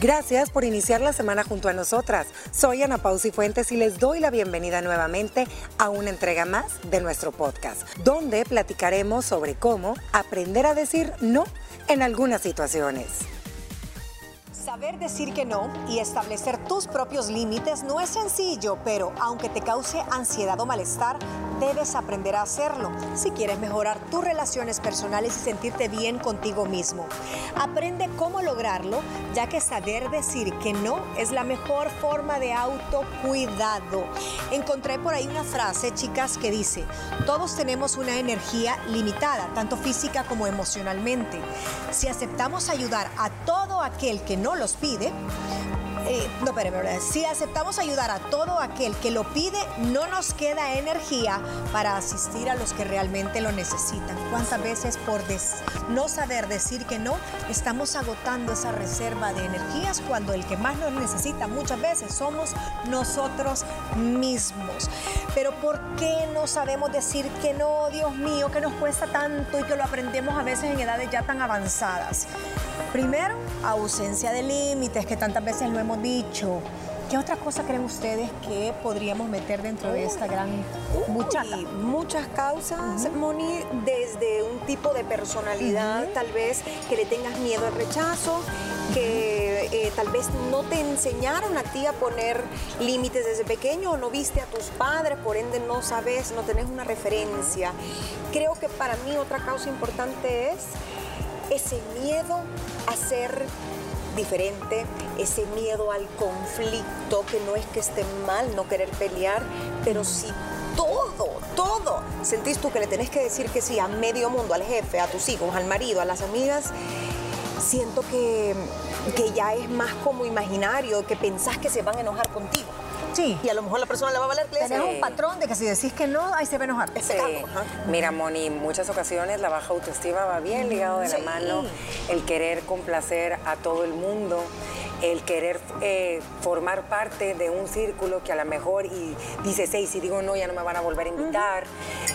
Gracias por iniciar la semana junto a nosotras. Soy Ana Pausi Fuentes y les doy la bienvenida nuevamente a una entrega más de nuestro podcast, donde platicaremos sobre cómo aprender a decir no en algunas situaciones. Saber decir que no y establecer tus propios límites no es sencillo, pero aunque te cause ansiedad o malestar, debes aprender a hacerlo si quieres mejorar tus relaciones personales y sentirte bien contigo mismo. Aprende cómo lograrlo, ya que saber decir que no es la mejor forma de autocuidado. Encontré por ahí una frase, chicas, que dice, todos tenemos una energía limitada, tanto física como emocionalmente. Si aceptamos ayudar a todo aquel que no los pide, eh, no, espérame, si aceptamos ayudar a todo aquel que lo pide, no nos queda energía para asistir a los que realmente lo necesitan. ¿Cuántas veces por no saber decir que no, estamos agotando esa reserva de energías cuando el que más nos necesita muchas veces somos nosotros mismos? Pero ¿por qué no sabemos decir que no, Dios mío, que nos cuesta tanto y que lo aprendemos a veces en edades ya tan avanzadas? Primero, ausencia de límites, que tantas veces lo hemos dicho. ¿Qué otra cosa creen ustedes que podríamos meter dentro de esta gran muchacha? Muchas causas, Moni, desde un tipo de personalidad, tal vez que le tengas miedo al rechazo, que eh, tal vez no te enseñaron a ti a poner límites desde pequeño o no viste a tus padres, por ende no sabes, no tenés una referencia. Creo que para mí otra causa importante es ese miedo a ser diferente, ese miedo al conflicto, que no es que esté mal no querer pelear, pero si todo, todo, sentís tú que le tenés que decir que sí a medio mundo, al jefe, a tus hijos, al marido, a las amigas, siento que, que ya es más como imaginario, que pensás que se van a enojar contigo. Sí. Y a lo mejor la persona le va a valer que Tenés un patrón de que si decís que no, ahí se va a enojar. Sí. Mira, Moni, en muchas ocasiones la baja autoestima va bien ligado de la mano el querer complacer a todo el mundo el querer eh, formar parte de un círculo que a lo mejor y dices, hey, si digo no, ya no me van a volver a invitar.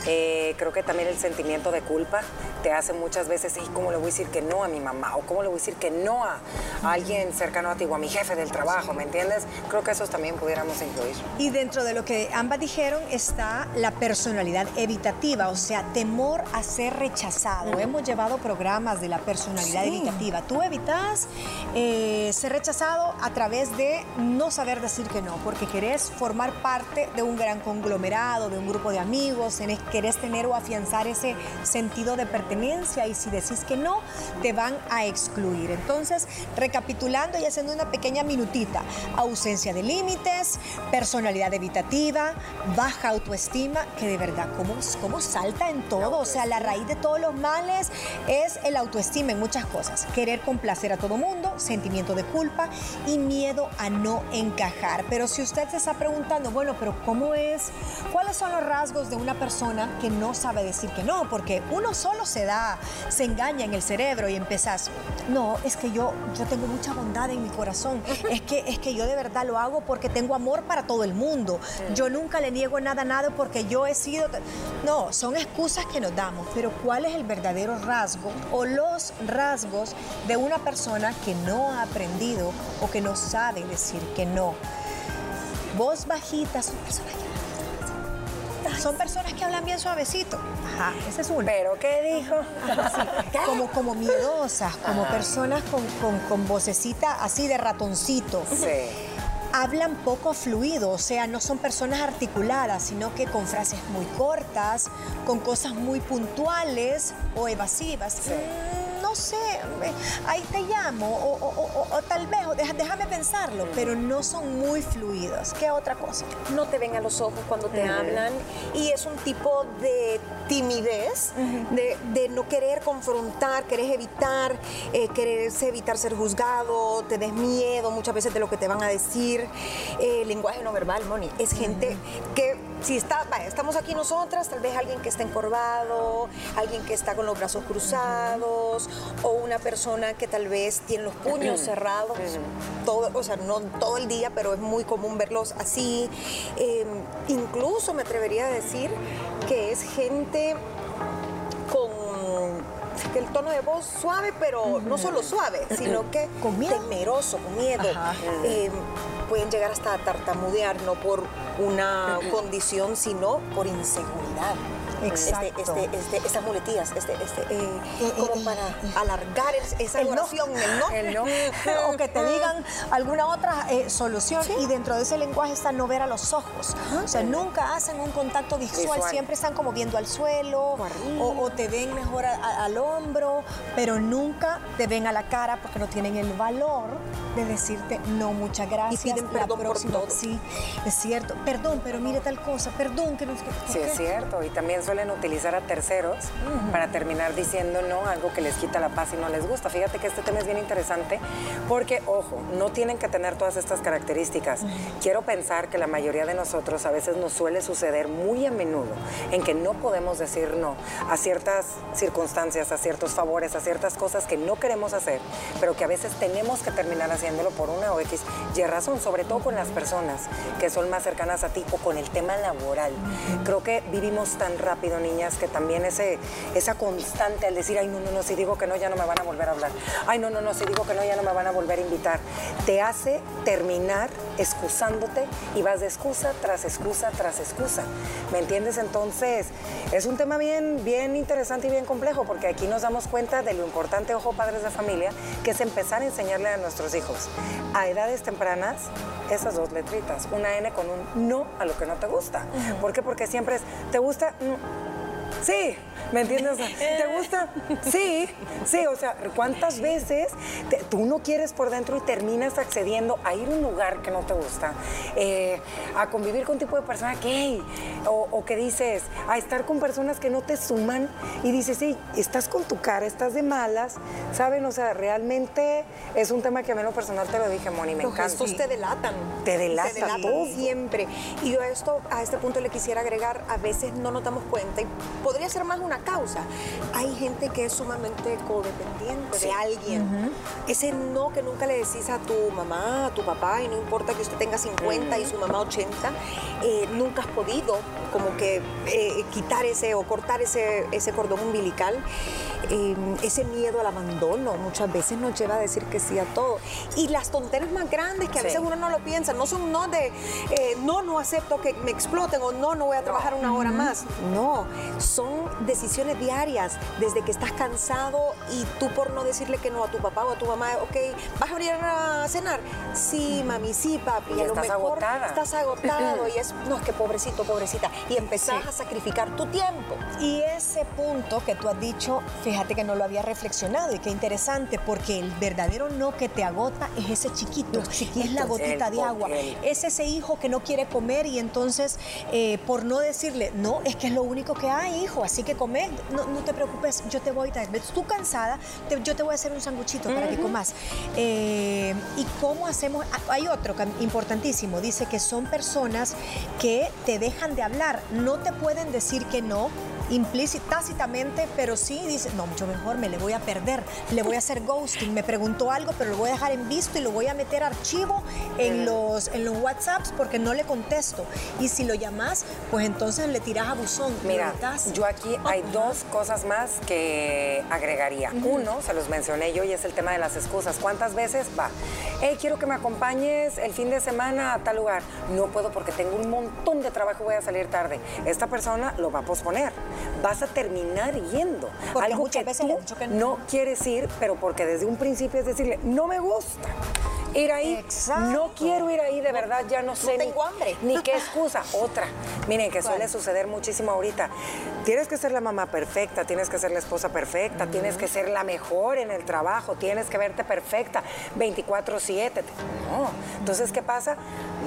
Eh, creo que también el sentimiento de culpa te hace muchas veces, hey, ¿cómo le voy a decir que no a mi mamá? ¿O cómo le voy a decir que no a, alguien cercano a ti o a mi jefe del trabajo? ¿Me entiendes? Creo que esos también pudiéramos incluir. Y dentro de lo que ambas dijeron está la personalidad evitativa, o sea, temor a ser rechazado. Hemos llevado programas de la personalidad evitativa. Tú evitas eh, ser rechazado a través de no saber decir que no, porque querés formar parte de un gran conglomerado, de un grupo de amigos, querés tener o afianzar ese sentido de pertenencia y si decís que no, te van a excluir. Entonces, recapitulando y haciendo una pequeña minutita, ausencia de límites, personalidad evitativa, baja autoestima, que de verdad, ¿cómo, cómo salta en todo? O sea, la raíz de todos los males es el autoestima en muchas cosas. Querer complacer a todo mundo, sentimiento de culpa, y miedo a no encajar. Pero si usted se está preguntando, bueno, pero ¿cómo es? ¿Cuáles son los rasgos de una persona que no sabe decir que no? Porque uno solo se da, se engaña en el cerebro y empezás, no, es que yo, yo tengo mucha bondad en mi corazón, es que, es que yo de verdad lo hago porque tengo amor para todo el mundo, yo nunca le niego nada a nada porque yo he sido... No, son excusas que nos damos, pero ¿cuál es el verdadero rasgo o los rasgos de una persona que no ha aprendido o que no sabe decir que no. Voz bajita son personas que son personas que hablan bien suavecito. Ajá, ese es uno. ¿Pero qué dijo? como, como miedosas, como personas con, con, con, vocecita así de ratoncito. Sí. Hablan poco fluido, o sea, no son personas articuladas, sino que con frases muy cortas, con cosas muy puntuales o evasivas. Sí no sé, ahí te llamo, o, tal vez, déjame pensarlo, pero no son muy fluidos. ¿Qué otra cosa? No te ven a los ojos cuando te hablan y es un tipo de timidez, de, no querer confrontar, querés evitar, eh, querés evitar ser juzgado, te des miedo muchas veces de lo que te van a decir. Eh, lenguaje no verbal, Moni, es gente que si está, estamos aquí nosotras, tal vez alguien que está encorvado, alguien que está con los brazos cruzados, o una persona que tal vez tiene los puños cerrados, todo, o sea, no todo el día, pero es muy común verlos así. Em, incluso me atrevería a decir que es gente el tono de voz suave, pero no solo suave, sino que Con miedo. temeroso, con miedo. Eh, pueden llegar hasta a tartamudear, no por una condición, sino por inseguridad. Exacto. Este, este, este, estas muletillas, este, este, eh, Eh, como eh, para eh. alargar es- esa oración, el no. El no. o que te digan alguna otra eh, solución y dentro de ese lenguaje está no ver a los ojos. O sea, nunca hacen un contacto visual, Visual. siempre están como viendo al suelo O te ven mejor a- a- al hombro, pero nunca te ven a la cara porque no tienen el valor de decirte no, muchas gracias. piden la perdón por próxima". todo. Sí, es cierto. Perdón, pero mire tal cosa, perdón que no sé qué. ¿por Sí, es cierto. Y también suelen utilizar a terceros para terminar diciendo no, algo que les quita la paz y no les gusta. Fíjate que este tema es bien interesante porque, ojo, no tienen que tener todas estas características. Quiero pensar que la mayoría de nosotros a veces nos suele suceder muy a menudo en que no podemos decir no a ciertas circunstancias, a ciertos favores, a ciertas cosas que no queremos hacer, pero que a veces tenemos que terminar haciéndolo por una o X y razón, sobre todo con las personas que son más cercanas a ti o con el tema laboral. Creo que vivimos tan rápido, niñas, que también ese, esa constante al decir, ay, no, no, no, si digo que no, ya no me van a volver a hablar. Ay, no, no, no, si digo que no, ya no me van a volver a invitar. Te hace terminar excusándote y vas de excusa tras excusa tras excusa. ¿Me entiendes? Entonces, es un tema bien, bien interesante y bien complejo porque aquí nos damos cuenta de lo importante, ojo, padres de familia, que es empezar a enseñarle a nuestros hijos a edades tempranas esas dos letritas, una N con un no a lo que no te gusta. ¿Por qué? Porque siempre es, ¿te gusta? Sí, ¿me entiendes? ¿Te gusta? Sí, sí, o sea, ¿cuántas veces te- tú no quieres por dentro y terminas accediendo a ir a un lugar que no te gusta, eh, a convivir con un tipo de persona que, hey, o, o que dices, a estar con personas que no te suman y dices, sí, estás con tu cara, estás de malas, ¿saben? O sea, realmente es un tema que a mí en lo personal te lo dije, Moni, me Los encanta. gestos te delatan. Te delatan Te delatan todo. siempre. Y yo a esto, a este punto le quisiera agregar, a veces no nos damos cuenta, y podría ser más una causa. Hay gente que es sumamente codependiente de alguien. Ese no que nunca le decís a tu mamá, a tu papá, y no importa que usted tenga 50 y su mamá 80, eh, nunca has podido como que eh, quitar ese o cortar ese, ese cordón umbilical. Eh, ese miedo al abandono muchas veces nos lleva a decir que sí a todo. Y las tonterías más grandes que a Sí. veces uno no lo piensa, no son no de eh, no, no acepto que me exploten o no, no voy a trabajar una hora más. No, son decisiones diarias desde que estás cansado y tú por no decirle que no a tu papá o a tu mamá, ok, ¿vas a venir a cenar? Sí, mami, sí, papi. Y a lo estás mejor agotada. estás agotado y es, no, es que pobrecito, pobrecita. Y empezás a sacrificar tu tiempo. Y ese punto que tú has dicho, fíjate que no lo había reflexionado y qué interesante, porque el verdadero no que te agota es ese chiquito, es la gotita de agua, es ese hijo que no quiere comer y entonces eh, por no decirle, no, es que es lo único que hay, hijo, así que come, no, no te preocupes, yo te voy a traer, tú cansada, te- yo te voy a hacer un sanguchito para que comas. Eh, ¿Y cómo hacemos? Ah, Hay otro importantísimo, dice que son personas que te dejan de hablar, no te pueden decir que no, implícit, tácitamente, pero sí dice, no, yo mejor me le voy a perder, le voy a hacer ghosting, me preguntó algo, pero lo voy a dejar en visto y lo voy a meter archivo en los, en los WhatsApps porque no le contesto. Y si lo llamas, pues entonces le tiras a buzón. Mira, yo aquí hay dos cosas más que agregaría. Uno, se los mencioné yo, y es el tema de las excusas. ¿Cuántas veces va? Hey, quiero que me acompañes el fin de semana a tal lugar. No puedo porque tengo un montón de trabajo y voy a salir tarde. Esta persona lo va a posponer. Vas a terminar yendo. Porque Algo muchas que veces tú que no. no quieres ir, pero porque desde un principio es decirle, no me gusta. Ir ahí, Exacto. no quiero ir ahí, de verdad, ya no sé ni- tengo hambre. ni qué excusa. Otra, miren, que suele suceder muchísimo ahorita. Tienes que ser la mamá perfecta, tienes que ser la esposa perfecta, tienes que ser la mejor en el trabajo, tienes que verte perfecta 24/7. No. Entonces, ¿qué pasa?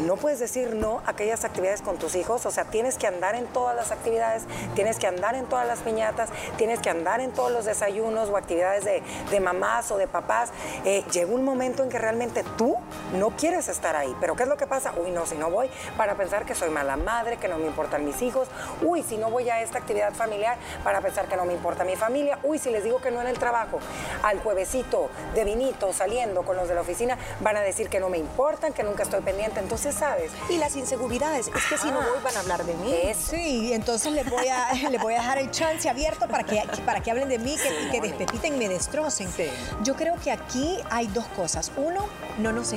No puedes decir no a aquellas actividades con tus hijos, o sea, tienes que andar en todas las actividades, tienes que andar en todas las piñatas, tienes que andar en todos los desayunos o actividades de, de mamás o de papás. Eh, llega un momento en que realmente tú no quieres estar ahí. Pero ¿qué es lo que pasa? Uy, no, si no voy, para pensar que soy mala madre, que no me importan mis hijos. Uy, si no voy a esta actividad familiar, para pensar que no me importa mi familia. Uy, si les digo que no en el trabajo, al juevesito de vinito saliendo con los de la oficina, van a decir que no me importan, que nunca estoy pendiente. Entonces, ¿sabes? Y las inseguridades, es que si no voy van a hablar de mí. Sí, entonces les voy a, les voy a dejar el chance abierto para que, para que hablen de mí que, y que despepiten y me destrocen. Yo creo que aquí hay dos cosas. Uno, no nos,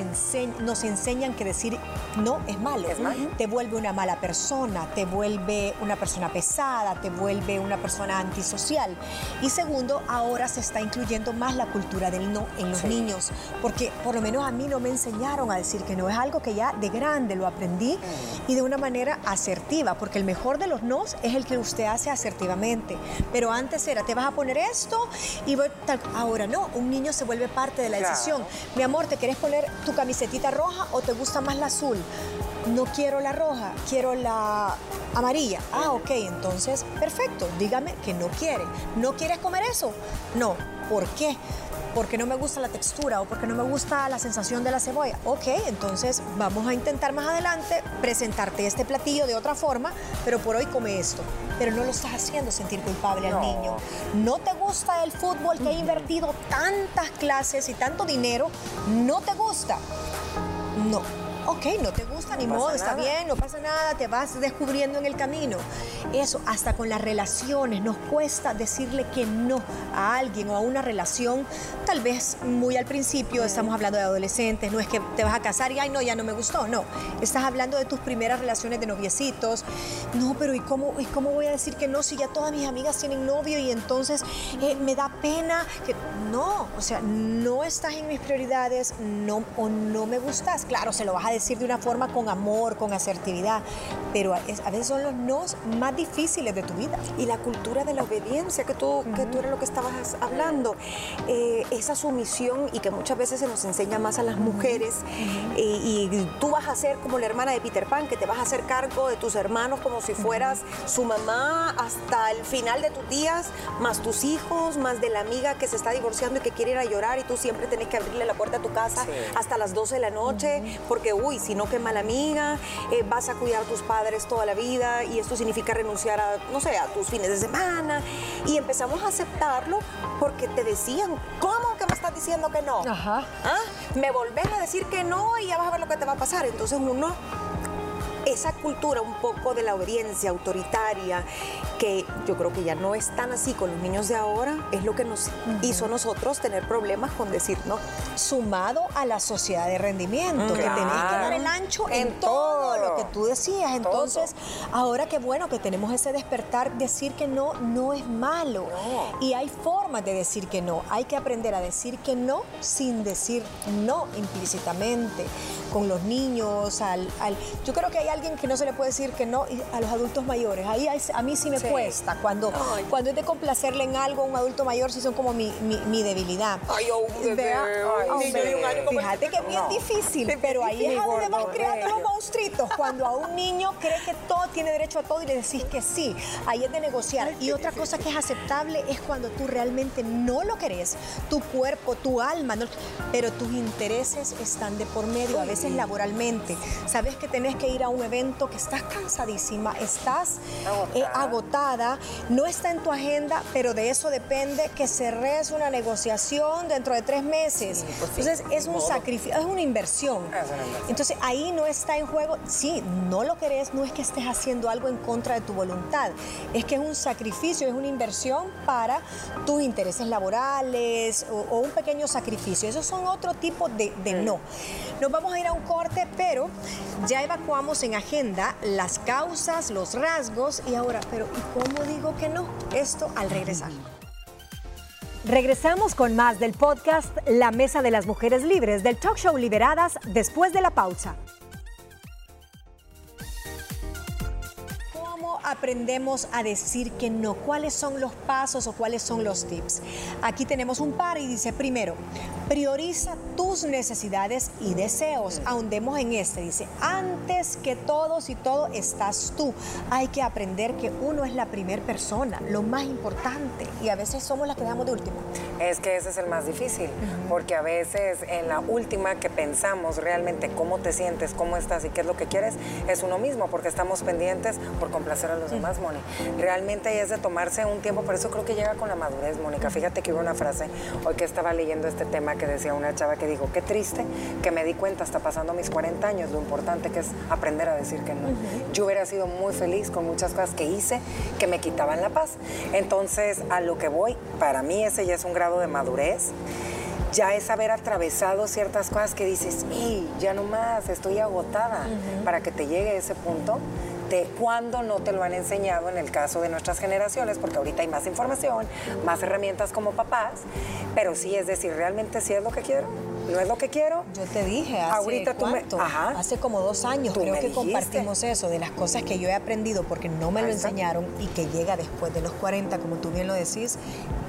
nos enseñan que decir no es malo. Es malo. Te vuelve una mala persona, te vuelve una persona pesada, te vuelve una persona antisocial. Y segundo, ahora se está incluyendo más la cultura del no en los niños, porque por lo menos a mí no me enseñaron a decir que no. Es algo que ya de grande lo aprendí y de una manera asertiva, porque el mejor de los nos es el que usted hace asertivamente. Pero antes era, te vas a poner esto y voy tal. Ahora no, un niño se vuelve parte de la decisión. Mi amor, ¿te quieres poner tu camisetita roja o te gusta más la azul? No quiero la roja, quiero la amarilla. Ah, ok, entonces, perfecto, dígame que no quiere. ¿No quieres comer eso? No. ¿Por qué? Porque no me gusta la textura o porque no me gusta la sensación de la cebolla. Ok, entonces vamos a intentar más adelante presentarte este platillo de otra forma, pero por hoy come esto. Pero no lo estás haciendo sentir culpable al niño. No te gusta el fútbol que ha invertido tantas clases y tanto dinero, no te gusta. No ok, no te gusta, ni modo, está bien, no pasa nada, te vas descubriendo en el camino. Eso, hasta con las relaciones, nos cuesta decirle que no a alguien o a una relación, tal vez muy al principio, estamos hablando de adolescentes, no es que te vas a casar y, ay, no, ya no me gustó, no. Estás hablando de tus primeras relaciones de noviecitos. No, pero ¿y cómo, y cómo voy a decir que no si ya todas mis amigas tienen novio y entonces eh, me da pena que... No, o sea, no estás en mis prioridades, no, o no me gustas. Claro, se lo vas a decir de una forma con amor, con asertividad, pero a, veces son los nos más difíciles de tu vida. Y la cultura de la obediencia, que tú, que tú eres lo que estabas hablando, eh, esa sumisión y que muchas veces se nos enseña más a las mujeres, y, tú vas a ser como la hermana de Peter Pan, que te vas a hacer cargo de tus hermanos como si fueras su mamá hasta el final de tus días, más tus hijos, más de la amiga que se está divorciando y que quiere ir a llorar y tú siempre tienes que abrirle la puerta a tu casa hasta las 12 de la noche, porque uy, si no, qué mala amiga, eh, vas a cuidar a tus padres toda la vida y esto significa renunciar a, no sé, a tus fines de semana. Y empezamos a aceptarlo porque te decían, ¿cómo que me estás diciendo que no? Ajá. ¿Ah? Me volvés a decir que no y ya vas a ver lo que te va a pasar. Entonces uno esa cultura un poco de la obediencia autoritaria, que yo creo que ya no es tan así con los niños de ahora, es lo que nos hizo a nosotros tener problemas con decir no. Sumado a la sociedad de rendimiento, que tenés que dar el ancho en, todo, lo que tú decías. Entonces, ahora que bueno que tenemos ese despertar, decir que no no es malo. Y hay formas de decir que no. Hay que aprender a decir que no sin decir no implícitamente. Con los niños, al, al yo creo que hay alguien que no se le puede decir que no a los adultos mayores. Ahí a mí sí me cuesta. Cuando, cuando es de complacerle en algo a un adulto mayor, sí son como mi, mi, debilidad. Ay, oh, Fíjate que es bien difícil, pero ahí es donde vas creando los monstruitos. Cuando a un niño cree que todo tiene derecho a todo y le decís que sí, ahí es de negociar. Y otra cosa que es aceptable es cuando tú realmente no lo querés, tu cuerpo, tu alma, pero tus intereses están de por medio, a veces laboralmente. Sabes que tenés que ir a un evento, que estás cansadísima, estás eh, agotada, no está en tu agenda, pero de eso depende que cerres una negociación dentro de tres meses. Pues Entonces es un sacrificio, es una inversión. Entonces ahí no está en juego, sí, no lo querés, no es que estés haciendo algo en contra de tu voluntad, es que es un sacrificio, es una inversión para tus intereses laborales o, un pequeño sacrificio. Esos son otro tipo de, de no. Nos vamos a ir a un corte, pero ya evacuamos en agenda las causas, los rasgos y ahora, pero ¿y cómo digo que no? Esto al regresar. Regresamos con más del podcast La Mesa de las Mujeres Libres del talk show Liberadas después de la pausa. ¿Cómo aprendemos a decir que no? ¿Cuáles son los pasos o cuáles son los tips? Aquí tenemos un par y dice, primero, Prioriza tus necesidades y deseos. Ahondemos en este. Dice, antes que todos y todo estás tú. Hay que aprender que uno es la primera persona, lo más importante. Y a veces somos las que damos de último. Es que ese es el más difícil, porque a veces en la última que pensamos realmente cómo te sientes, cómo estás y qué es lo que quieres, es uno mismo, porque estamos pendientes por complacer a los demás, Moni. Realmente es de tomarse un tiempo, por eso creo que llega con la madurez, Mónica. Fíjate que hubo una frase hoy que estaba leyendo este tema que decía una chava que dijo, qué triste que me di cuenta hasta pasando mis 40 años lo importante que es aprender a decir que no. Yo hubiera sido muy feliz con muchas cosas que hice que me quitaban la paz. Entonces, a lo que voy, para mí ese ya es un grado de madurez. Ya es haber atravesado ciertas cosas que dices, y ya no más, estoy agotada, para que te llegue a ese punto de cuando no te lo han enseñado en el caso de nuestras generaciones, porque ahorita hay más información, más herramientas como papás, pero sí, es decir, realmente sí es lo que quiero no es lo que quiero. Yo te dije hace Ahorita tú me, hace como dos años creo que compartimos eso de las cosas que yo he aprendido porque no me lo enseñaron y que llega después de los 40, como tú bien lo decís,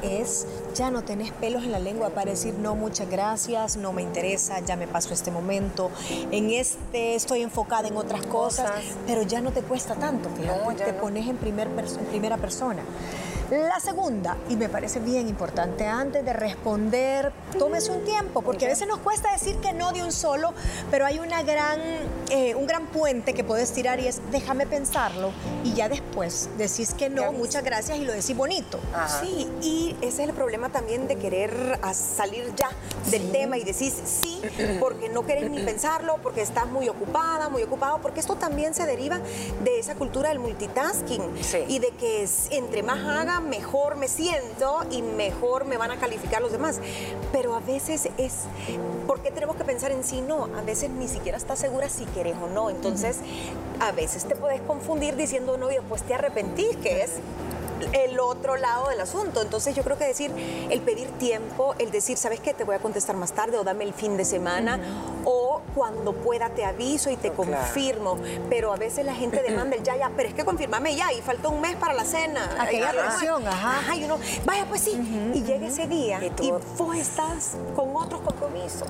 es ya no tenés pelos en la lengua para decir no, muchas gracias, no me interesa, ya me pasó este momento, en este estoy enfocada en otras cosas, pero ya no te cuesta tanto, fíjate, te pones en, primer en primera persona. La segunda, y me parece bien importante, antes de responder, tómese un tiempo, porque a veces nos cuesta decir que no de un solo, pero hay una gran, eh, un gran puente que puedes tirar y es déjame pensarlo y ya después decís que no, muchas gracias y lo decís bonito. Sí, y ese es el problema también de querer salir ya del tema y decís sí, porque no querés ni pensarlo, porque estás muy ocupada, muy ocupado, porque esto también se deriva de esa cultura del multitasking y de que entre más haga, mejor me siento y mejor me van a calificar los demás. Pero a veces es, ¿por qué tenemos que pensar en sí? No, a veces ni siquiera estás segura si quieres o no. Entonces, a veces te puedes confundir diciendo no y después te arrepentís, que es el otro lado del asunto. Entonces yo creo que decir, el pedir tiempo, el decir, ¿sabes qué? Te voy a contestar más tarde o dame el fin de semana o cuando pueda te aviso y te confirmo. Pero a veces la gente demanda el ya, ya, pero es que confirmame ya y falta un mes para la cena. Aquella presión, ajá. Ajá, y uno, vaya pues sí. Y llega ese día y, vos estás con otros compromisos.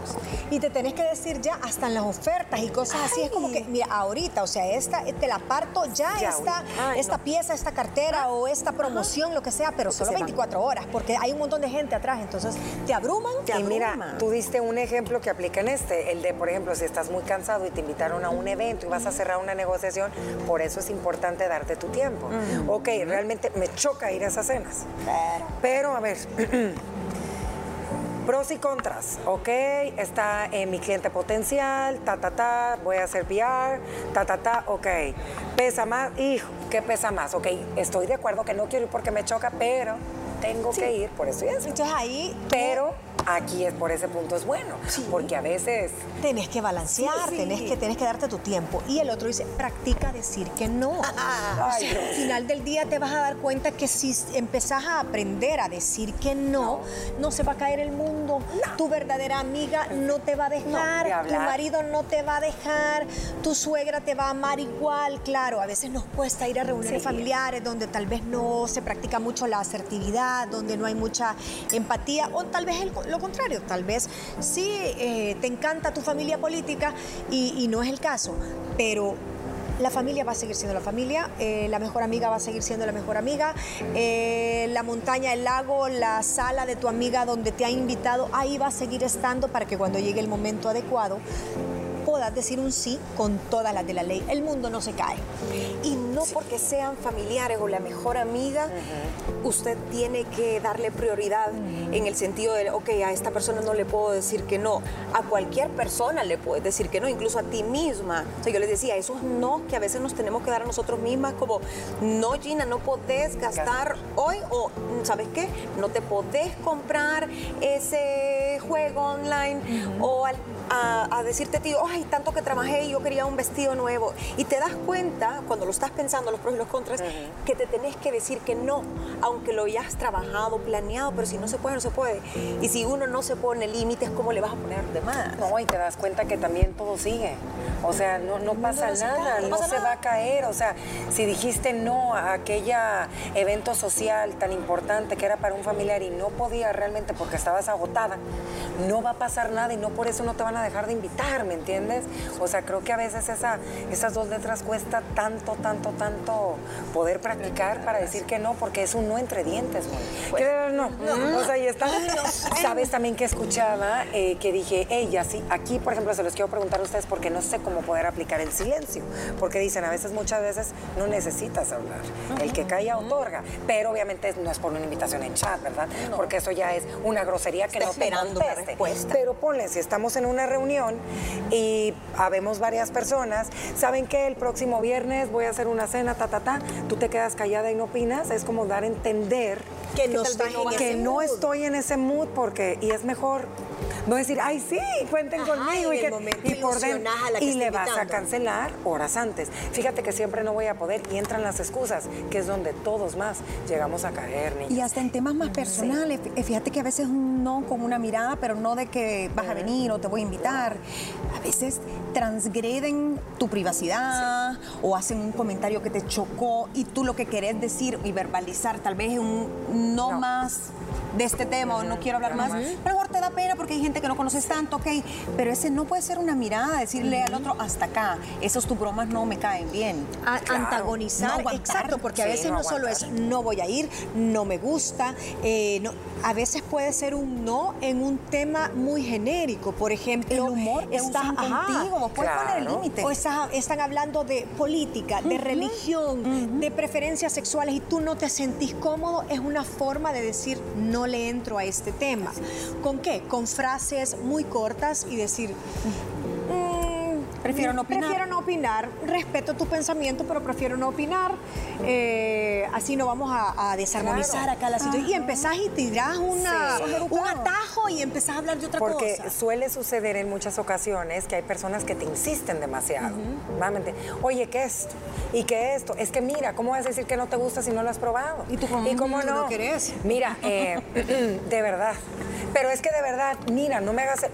Y te tenés que decir ya hasta en las ofertas y cosas así. Es como que, mira, ahorita, o sea, esta, te la parto ya, esta, esta pieza, esta cartera o esta promoción, lo que sea, pero solo 24 horas, porque hay un montón de gente atrás, entonces te abruman. y mira, tú diste un ejemplo que aplica en este, el de, por ejemplo, si estás muy cansado y te invitaron a un evento y vas a cerrar una negociación, por eso es importante darte tu tiempo. Ok, realmente me choca ir a esas cenas, pero a ver... Pros y contras, ok, está en mi cliente potencial, ta, ta, ta, voy a hacer PR, ta, ta, ta, ok. Pesa más, hijo, ¿qué pesa más? Ok, estoy de acuerdo que no quiero ir porque me choca, pero tengo que ir por eso y eso. Entonces ahí... Pero aquí es por ese punto es bueno, porque a veces... Tenés que balancear, tenés, que, tenés que darte tu tiempo. Y el otro dice, practica decir que no. al final del día te vas a dar cuenta que si empezás a aprender a decir que no, no, se va a caer el mundo. Tu verdadera amiga no te va a dejar, tu marido no te va a dejar, tu suegra te va a amar igual. Claro, a veces nos cuesta ir a reuniones familiares donde tal vez no se practica mucho la asertividad, donde no hay mucha empatía, o tal vez el, contrario, tal vez sí eh, te encanta tu familia política y, no es el caso, pero la familia va a seguir siendo la familia, eh, la mejor amiga va a seguir siendo la mejor amiga, eh, la montaña, el lago, la sala de tu amiga donde te ha invitado, ahí va a seguir estando para que cuando llegue el momento adecuado puedas decir un sí con todas las de la ley. El mundo no se cae. Y no porque sean familiares o la mejor amiga, usted tiene que darle prioridad en el sentido de, ok, a esta persona no le puedo decir que no. A cualquier persona le puedes decir que no, incluso a ti misma. O sea, yo les decía, esos no que a veces nos tenemos que dar a nosotros mismas, como, no, Gina, no podés gastar hoy o, ¿sabes qué? No te podés comprar ese juego online o a, decirte, tío, ay, tanto que trabajé y yo quería un vestido nuevo. Y te das cuenta, cuando lo estás pensando, los pros y los contras, que te tenés que decir que no, aunque lo hayas trabajado, planeado, pero si no se puede, no se puede. Y si uno no se pone límites, ¿cómo le vas a poner de más? No, y te das cuenta que también todo sigue. O sea, no, no pasa nada, no, se va a caer. O sea, si dijiste no a aquella evento social tan importante que era para un familiar y no podía realmente porque estabas agotada, no va a pasar nada y no por eso no te van a dejar de invitar, ¿me entiendes? O sea, creo que a veces esa, esas dos letras cuesta tanto, tanto, tanto poder practicar para decir que no, porque es un no entre dientes, güey. Que no, no. O sea, y está. Sabes también que escuchaba eh, que dije, ella sí, aquí, por ejemplo, se los quiero preguntar a ustedes porque no sé cómo poder aplicar el silencio. Porque dicen, a veces, muchas veces, no necesitas hablar. El que calla otorga. Pero obviamente no es por una invitación en chat, ¿verdad? Porque eso ya es una grosería que no te conteste. Pero ponle, si estamos en una reunión y habemos varias personas, ¿saben que el próximo viernes voy a hacer una cena, ta, ta, ta? Tú te quedas callada y no opinas. Es como dar a entender que no, que no estoy en ese mood porque, y es mejor no decir, ay, sí, cuenten conmigo. Y, que, y por dentro, y le vas a cancelar horas antes. Fíjate que siempre no voy a poder y entran las excusas, que es donde todos más llegamos a caer. Y hasta en temas más personales, fíjate que a veces un no con una mirada, pero no de que vas a venir o te voy a invitar. A veces transgreden tu privacidad o hacen un comentario que te chocó y tú lo que querés decir y verbalizar tal vez es un no. más de este tema o no quiero hablar más, pero mejor te da pena porque hay gente que no conoces tanto, ok, pero ese no puede ser una mirada, decirle al otro hasta acá, esos tus bromas no me caen bien. Antagonizar, exacto, porque a veces no, solo es no voy a ir, no me gusta, eh, no, a veces puede ser un no en un tema muy genérico, por ejemplo, el humor está contigo, puedes poner el límite. O están hablando de política, de religión, de preferencias sexuales y tú no te sentís cómodo, es una forma de decir no le entro a este tema. ¿Con qué? Con frases muy cortas y decir, Prefiero no opinar. Prefiero no opinar. Respeto tu pensamiento, pero prefiero no opinar. Eh, así no vamos a, desarmonizar acá la situación. Y empezás y tirás una, un atajo y empezás a hablar de otra cosa. Porque suele suceder en muchas ocasiones que hay personas que te insisten demasiado. Oye, ¿qué es esto? ¿Y qué es esto? Es que mira, ¿cómo vas a decir que no te gusta si no lo has probado? ¿Y tú cómo, ¿Y cómo no? no querés? Mira, eh, de verdad. Pero es que de verdad, mira, no me hagas...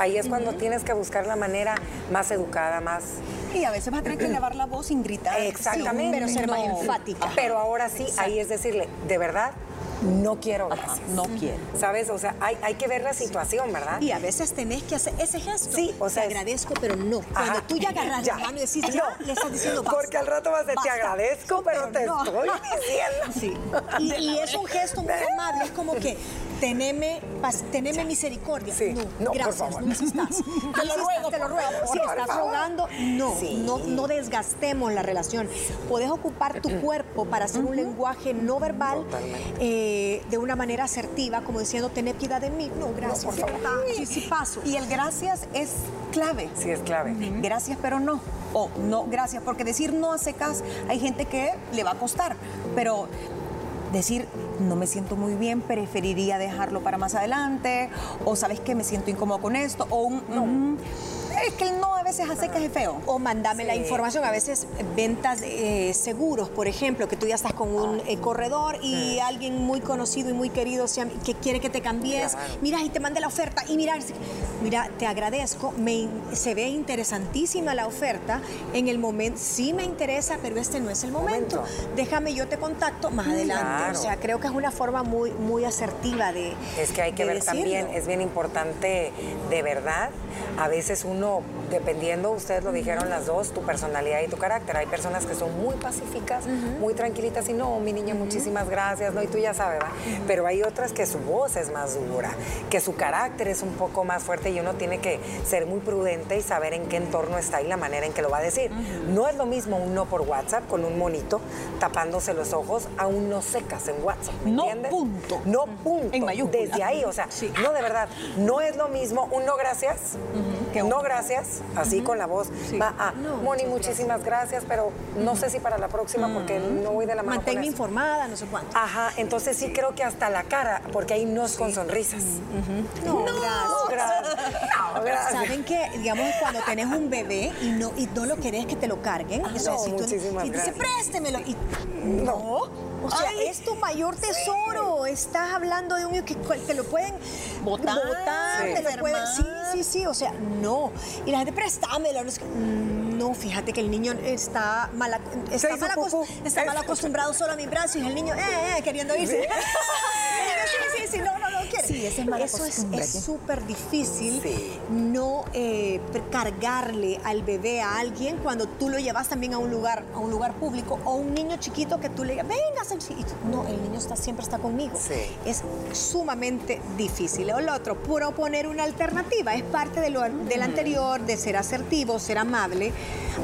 Ahí es cuando tienes que buscar la manera más educada, más... Y a veces vas a tener que elevar la voz sin gritar. Exactamente. pero ser más enfática. Pero ahora sí, ahí es decirle, de verdad, no quiero gracias. no quiero. ¿Sabes? O sea, hay, hay, que ver la situación, ¿verdad? Y a veces tenés que hacer ese gesto. Sí, o sea. Te agradezco, pero no. Cuando tú ya agarras la mano y decís, ya, le estás diciendo basta. Porque al rato vas a decir, te agradezco, pero, te estoy diciendo. Sí. Y, y, es un gesto muy amable, es como que teneme, teneme misericordia. no, gracias, no necesitas. Te lo ruego, te lo ruego. Si estás rogando, no, no, no desgastemos la relación. Puedes ocupar tu cuerpo para hacer un lenguaje no verbal eh, de una manera asertiva, como diciendo, tené piedad de mí. No, gracias. Sí, sí, paso. Y el gracias es clave. Sí, es clave. Gracias, pero no. O no, gracias, porque decir no a secas, hay gente que le va a costar, pero decir, no me siento muy bien, preferiría dejarlo para más adelante, o sabes que me siento incómodo con esto, o un... Es que el no a veces hace que es feo. O mandame la información. A veces ventas eh, seguros, por ejemplo, que tú ya estás con un eh, corredor y alguien muy conocido y muy querido que quiere que te cambies. Mira, y te mande la oferta. Y mira, mira, te agradezco. Me, se ve interesantísima la oferta. En el momento, sí me interesa, pero este no es el momento. Déjame, yo te contacto más adelante. O sea, creo que es una forma muy, muy asertiva de. Es que hay que ver también, es bien importante, de verdad, a veces uno, 뭐 dependiendo, ustedes lo dijeron las dos, tu personalidad y tu carácter. Hay personas que son muy pacíficas, muy tranquilitas y no, mi niña, muchísimas gracias, ¿no? Y tú ya sabes, ¿va? Pero hay otras que su voz es más dura, que su carácter es un poco más fuerte y uno tiene que ser muy prudente y saber en qué entorno está y la manera en que lo va a decir. No es lo mismo un no por WhatsApp con un monito tapándose los ojos a un no secas en WhatsApp. no entiendes? punto. No punto. En mayúscula. Desde ahí, o sea, no de verdad, no es lo mismo un no gracias no gracias, así con la voz, va a, Moni, muchísimas gracias, pero no sé si para la próxima porque no voy de la mano Manténme informada, no sé cuánto. Ajá, entonces sí creo que hasta la cara, porque ahí no es con sonrisas. no, gracias. No, gracias. ¿Saben que, digamos, cuando tenés un bebé y no, y no lo querés que te lo carguen? o sea, si tú, y dice, préstemelo. Y, no. O sea, es tu mayor tesoro. Estás hablando de un que te lo pueden botar, te lo pueden. Sí, sí, sí. O sea, no. Y la gente, préstamelo. No, fíjate que el niño está mal, está mal, está mal acostumbrado solo a mi brazo y el niño, eh, eh, queriendo irse. sí, sí, sí, no, no. Sí, esa es mala Eso es- costumbre. es súper difícil Sí. no eh, cargarle al bebé a alguien cuando tú lo llevas también a un lugar, a un lugar público o un niño chiquito que tú le digas, venga, Sanchi", y tú, no, el niño está, siempre está conmigo. Sí. Es sumamente difícil. O lo otro, proponer una alternativa, es parte de lo, del anterior, de ser asertivo, ser amable.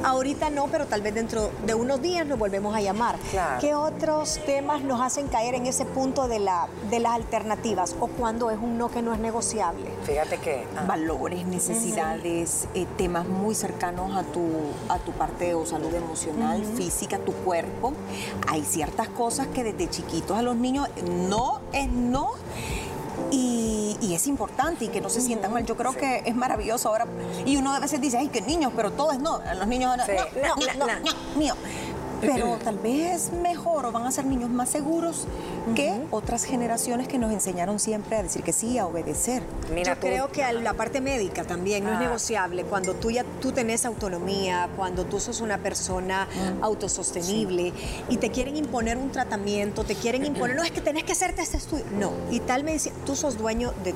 Ahorita no, pero tal vez dentro de unos días nos volvemos a llamar. Claro. ¿Qué otros temas nos hacen caer en ese punto de, la, de las alternativas o cuando es un no que no es negociable? Fíjate que... ah, valores, necesidades, eh, temas muy cercanos a tu, a tu parte o salud emocional, física, tu cuerpo. Hay ciertas cosas que desde chiquitos a los niños no es no. Y, y es importante y que no se sientan mal. Yo creo que es maravilloso ahora. Y uno a veces dice, ay, que niños, pero todo es no. Los niños ahora, Sí. no, no, No, no, no, no, no, mío. Pero tal vez mejor o van a ser niños más seguros que otras generaciones que nos enseñaron siempre a decir que sí, a obedecer. Mira, Yo tú- creo que la parte médica también no es Ah. negociable. Cuando tú ya tú tenés autonomía, cuando tú sos una persona autosostenible y te quieren imponer un tratamiento, te quieren imponer, no es que tenés que hacerte este estudio. No, y tal me dice, tú sos dueño de,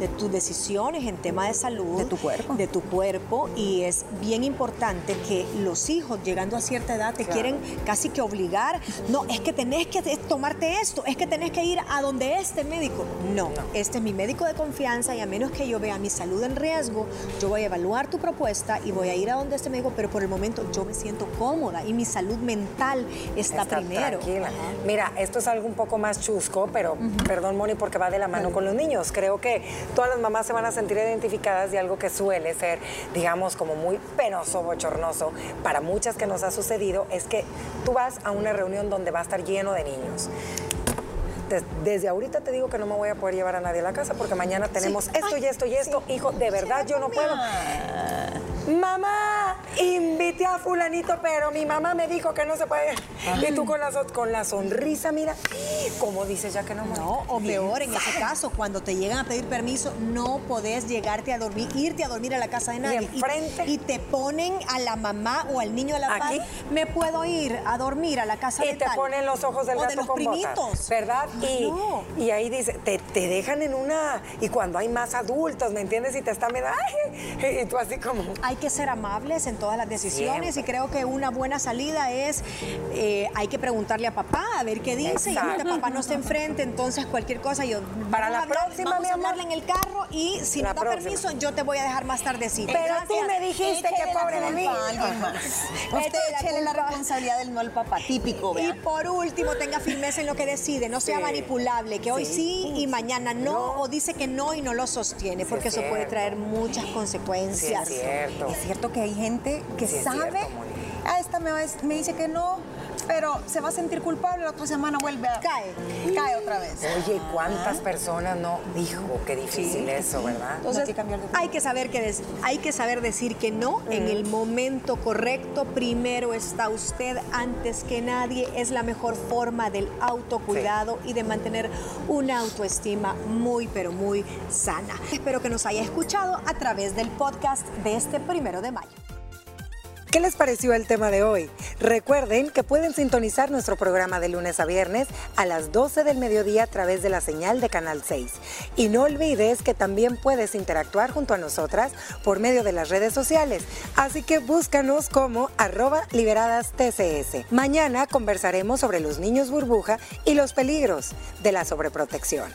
de tus decisiones en tema de salud, De tu cuerpo. de tu cuerpo y es bien importante que los hijos llegando a cierta edad te Claro. quieren casi que obligar, no, es que tenés que tomarte esto, es que tenés que ir a donde este médico. No, este es mi médico de confianza y a menos que yo vea mi salud en riesgo, yo voy a evaluar tu propuesta y voy a ir a donde este médico, pero por el momento yo me siento cómoda y mi salud mental está, Está primero. tranquila. Mira, esto es algo un poco más chusco, pero perdón, Moni, porque va de la mano con los niños. Creo que todas las mamás se van a sentir identificadas de algo que suele ser, digamos, como muy penoso, bochornoso. Para muchas que nos ha sucedido es que tú vas a una reunión donde va a estar lleno de niños. Des- Desde ahorita te digo que no me voy a poder llevar a nadie a la casa porque mañana tenemos esto y esto y esto. Hijo, de verdad yo no puedo. Mamá, invité a fulanito, pero mi mamá me dijo que no se puede. Y tú con la, con la sonrisa, mira, como dices ya que no? No, o peor, en ese caso, cuando te llegan a pedir permiso, no podés llegarte a dormir, irte a dormir a la casa de nadie. enfrente? Y, te ponen a la mamá o al niño a la. Aquí. Me puedo ir a dormir a la casa Y de te tal. ponen los ojos del o gato de los con botas. ¿verdad? Y, No. y ahí dice, te, te dejan en una... Y cuando hay más adultos, ¿me entiendes? Y te están viendo, ¡ay! Y tú así como... Hay que ser amables en todas las decisiones Siempre. y creo que una buena salida es, eh, hay que preguntarle a papá a ver qué dice y Exacto. ahorita papá no está enfrente, entonces cualquier cosa yo... Para la hablar- próxima, vamos a hablarle en el carro y si La no da próxima. permiso yo te voy a dejar más tardecito. Pero tú me dijiste que pobre de mí. Usted échele la responsabilidad del no al papá, típico, Y por último, tenga firmeza en lo que decide, no sea Sí. manipulable, que hoy sí y mañana no, No. o dice que no y no lo sostiene, porque es eso puede traer muchas consecuencias. es cierto. Es cierto que hay gente que Sí, sabe, cierto. Ah, esta me, va me dice que no, pero se va a sentir culpable, la otra semana vuelve a... Cae. Cae otra vez. Oye, ¿cuántas personas no? Hijo, qué difícil eso, ¿verdad? Entonces, hay que cambiar de opinión. hay que saber que hay que saber decir que no en el momento correcto. Primero está usted antes que nadie. Es la mejor forma del autocuidado y de mantener una autoestima muy, pero muy sana. Espero que nos haya escuchado a través del podcast de este primero de mayo. ¿Qué les pareció el tema de hoy? Recuerden que pueden sintonizar nuestro programa de lunes a viernes a las 12 del mediodía a través de la señal de Canal 6. Y no olvides que también puedes interactuar junto a nosotras por medio de las redes sociales. Así que búscanos como arroba liberadas TCS. Mañana conversaremos sobre los niños burbuja y los peligros de la sobreprotección.